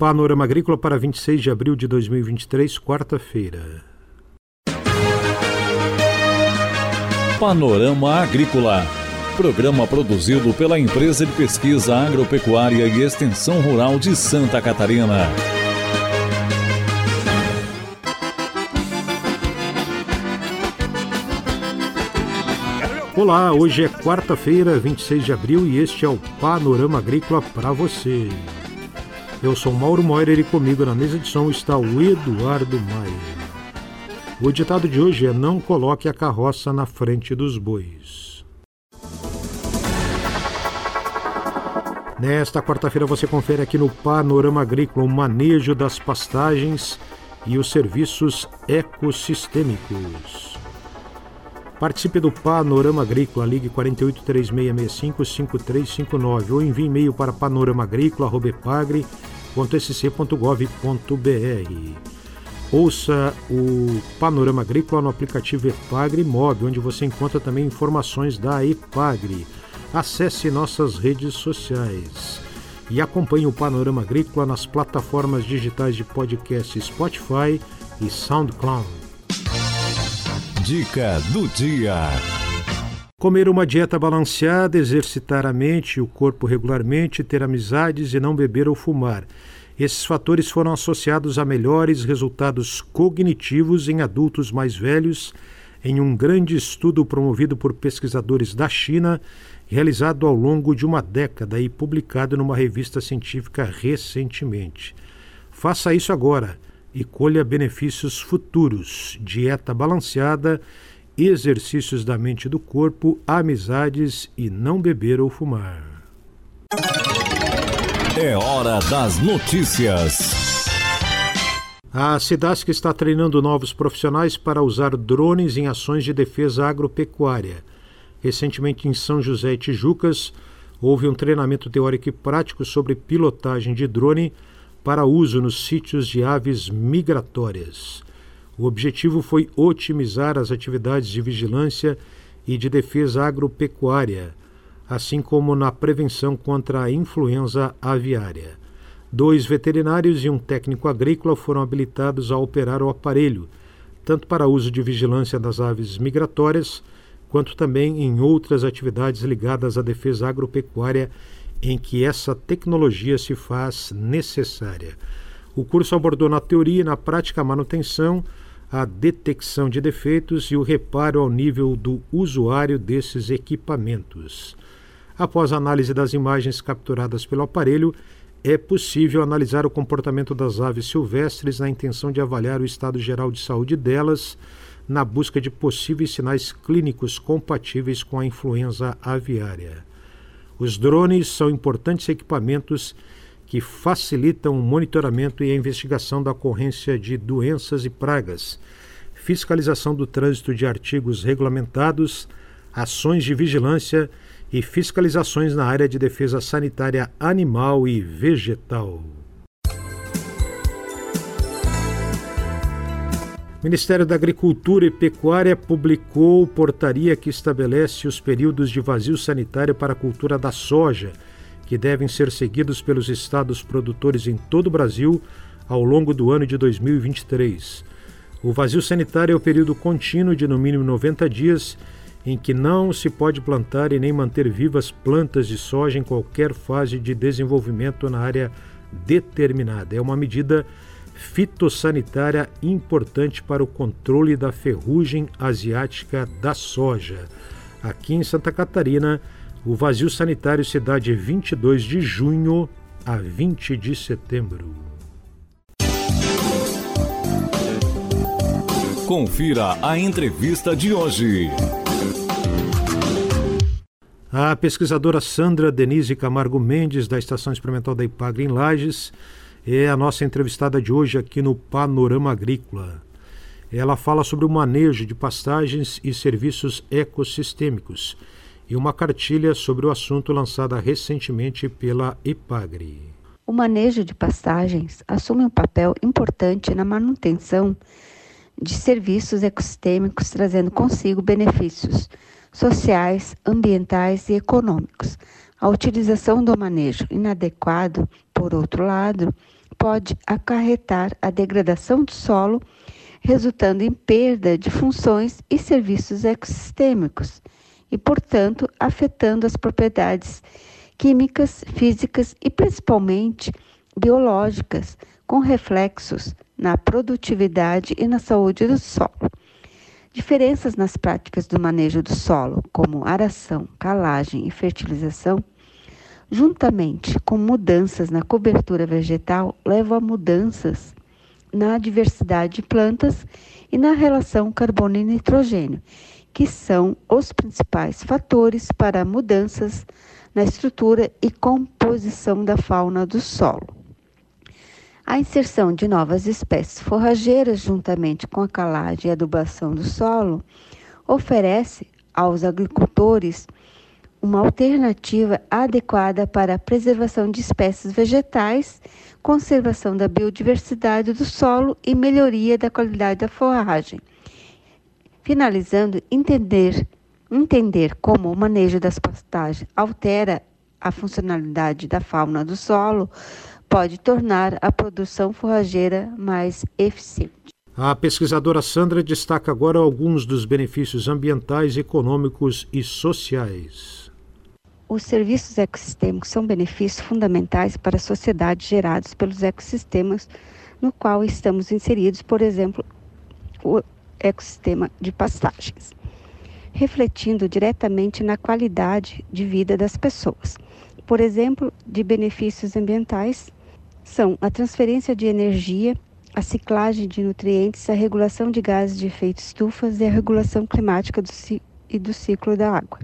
Panorama Agrícola para 26 de abril de 2023, quarta-feira. Panorama Agrícola. Programa produzido pela Empresa de Pesquisa Agropecuária e Extensão Rural de Santa Catarina. Olá, hoje é quarta-feira, 26 de abril e este é o Panorama Agrícola para você. Eu sou Mauro Moira e comigo na mesa de som está o Eduardo Maia. O ditado de hoje é: Não coloque a carroça na frente dos bois. Nesta quarta-feira você confere aqui no Panorama Agrícola o manejo das pastagens e os serviços ecossistêmicos. Participe do Panorama Agrícola, ligue 4836655359 ou envie e-mail para panoramaagrícola.sc.gov.br. Ouça o Panorama Agrícola no aplicativo Epagre Mob, onde você encontra também informações da Epagre. Acesse nossas redes sociais e acompanhe o Panorama Agrícola nas plataformas digitais de podcast Spotify e SoundCloud. Dica do dia. Comer uma dieta balanceada, exercitar a mente e o corpo regularmente, ter amizades e não beber ou fumar. Esses fatores foram associados a melhores resultados cognitivos em adultos mais velhos em um grande estudo promovido por pesquisadores da China, realizado ao longo de uma década e publicado numa revista científica recentemente. Faça isso agora e colha benefícios futuros: dieta balanceada, exercícios da mente e do corpo, amizades e não beber ou fumar. É hora das notícias. A Cidasc está treinando novos profissionais para usar drones em ações de defesa agropecuária. Recentemente, em São José e Tijucas, houve um treinamento teórico e prático sobre pilotagem de drone para uso nos sítios de aves migratórias. O objetivo foi otimizar as atividades de vigilância e de defesa agropecuária assim como na prevenção contra a influenza aviária. Dois veterinários e um técnico agrícola foram habilitados a operar o aparelho, tanto para uso de vigilância das aves migratórias, quanto também em outras atividades ligadas à defesa agropecuária em que essa tecnologia se faz necessária. O curso abordou na teoria e na prática a manutenção, a detecção de defeitos e o reparo ao nível do usuário desses equipamentos. Após a análise das imagens capturadas pelo aparelho, é possível analisar o comportamento das aves silvestres na intenção de avaliar o estado geral de saúde delas, na busca de possíveis sinais clínicos compatíveis com a influenza aviária. Os drones são importantes equipamentos que facilitam o monitoramento e a investigação da ocorrência de doenças e pragas, fiscalização do trânsito de artigos regulamentados, ações de vigilância e fiscalizações na área de defesa sanitária animal e vegetal. O Ministério da Agricultura e Pecuária publicou portaria que estabelece os períodos de vazio sanitário para a cultura da soja, que devem ser seguidos pelos estados produtores em todo o Brasil ao longo do ano de 2023. O vazio sanitário é o período contínuo de no mínimo 90 dias em que não se pode plantar e nem manter vivas plantas de soja em qualquer fase de desenvolvimento na área determinada. É uma medida fitossanitária importante para o controle da ferrugem asiática da soja. Aqui em Santa Catarina, o vazio sanitário se dá de 22 de junho a 20 de setembro. Confira a entrevista de hoje. A pesquisadora Sandra Denise Camargo Mendes, da Estação Experimental da Ipagre em Lages, é a nossa entrevistada de hoje aqui no Panorama Agrícola. Ela fala sobre o manejo de pastagens e serviços ecossistêmicos e uma cartilha sobre o assunto lançada recentemente pela Ipagre. O manejo de pastagens assume um papel importante na manutenção de serviços ecossistêmicos, trazendo consigo benefícios sociais, ambientais e econômicos. A utilização do manejo inadequado, por outro lado, pode acarretar a degradação do solo, resultando em perda de funções e serviços ecossistêmicos e, portanto, afetando as propriedades químicas, físicas e principalmente biológicas, com reflexos na produtividade e na saúde do solo. Diferenças nas práticas do manejo do solo, como aração, calagem e fertilização, juntamente com mudanças na cobertura vegetal, levam a mudanças na diversidade de plantas e na relação carbono e nitrogênio, que são os principais fatores para mudanças na estrutura e composição da fauna do solo. A inserção de novas espécies forrageiras, juntamente com a calagem e adubação do solo, oferece aos agricultores uma alternativa adequada para a preservação de espécies vegetais, conservação da biodiversidade do solo e melhoria da qualidade da forragem. Finalizando, entender, entender como o manejo das pastagens altera a funcionalidade da fauna do solo pode tornar a produção forrageira mais eficiente. A pesquisadora Sandra destaca agora alguns dos benefícios ambientais, econômicos e sociais. Os serviços ecossistêmicos são benefícios fundamentais para a sociedade gerados pelos ecossistemas no qual estamos inseridos, por exemplo, o ecossistema de pastagens, refletindo diretamente na qualidade de vida das pessoas. Por exemplo, de benefícios ambientais, são a transferência de energia, a ciclagem de nutrientes, a regulação de gases de efeito estufas e a regulação climática do e do ciclo da água.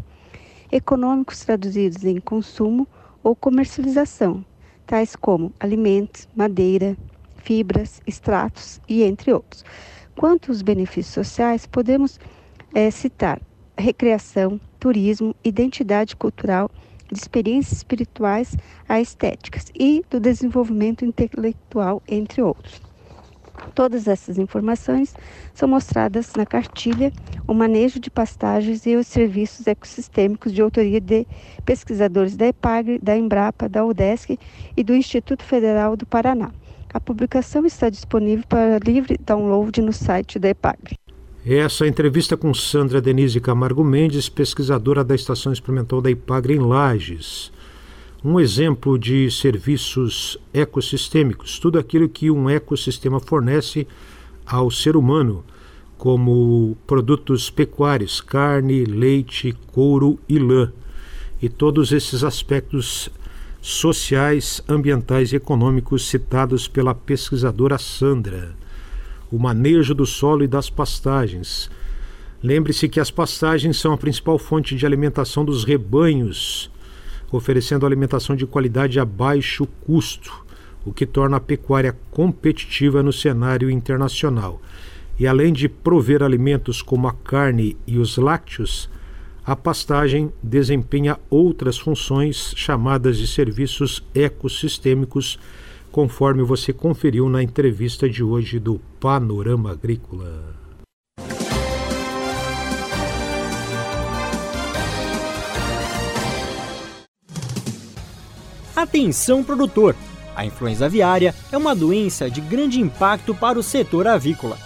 Econômicos traduzidos em consumo ou comercialização, tais como alimentos, madeira, fibras, extratos e entre outros. Quanto aos benefícios sociais, podemos é, citar recreação, turismo, identidade cultural de experiências espirituais a estéticas e do desenvolvimento intelectual, entre outros. Todas essas informações são mostradas na cartilha O Manejo de Pastagens e os Serviços Ecossistêmicos de autoria de pesquisadores da EPAGRE, da Embrapa, da UDESC e do Instituto Federal do Paraná. A publicação está disponível para livre download no site da EPAGRE. Essa entrevista com Sandra Denise Camargo Mendes, pesquisadora da Estação Experimental da IPAGRE em Lages. Um exemplo de serviços ecossistêmicos, tudo aquilo que um ecossistema fornece ao ser humano, como produtos pecuários, carne, leite, couro e lã, e todos esses aspectos sociais, ambientais e econômicos citados pela pesquisadora Sandra o manejo do solo e das pastagens. Lembre-se que as pastagens são a principal fonte de alimentação dos rebanhos, oferecendo alimentação de qualidade a baixo custo, o que torna a pecuária competitiva no cenário internacional. E além de prover alimentos como a carne e os lácteos, a pastagem desempenha outras funções chamadas de serviços ecossistêmicos conforme você conferiu na entrevista de hoje do Panorama Agrícola. Atenção produtor! A influenza aviária é uma doença de grande impacto para o setor avícola.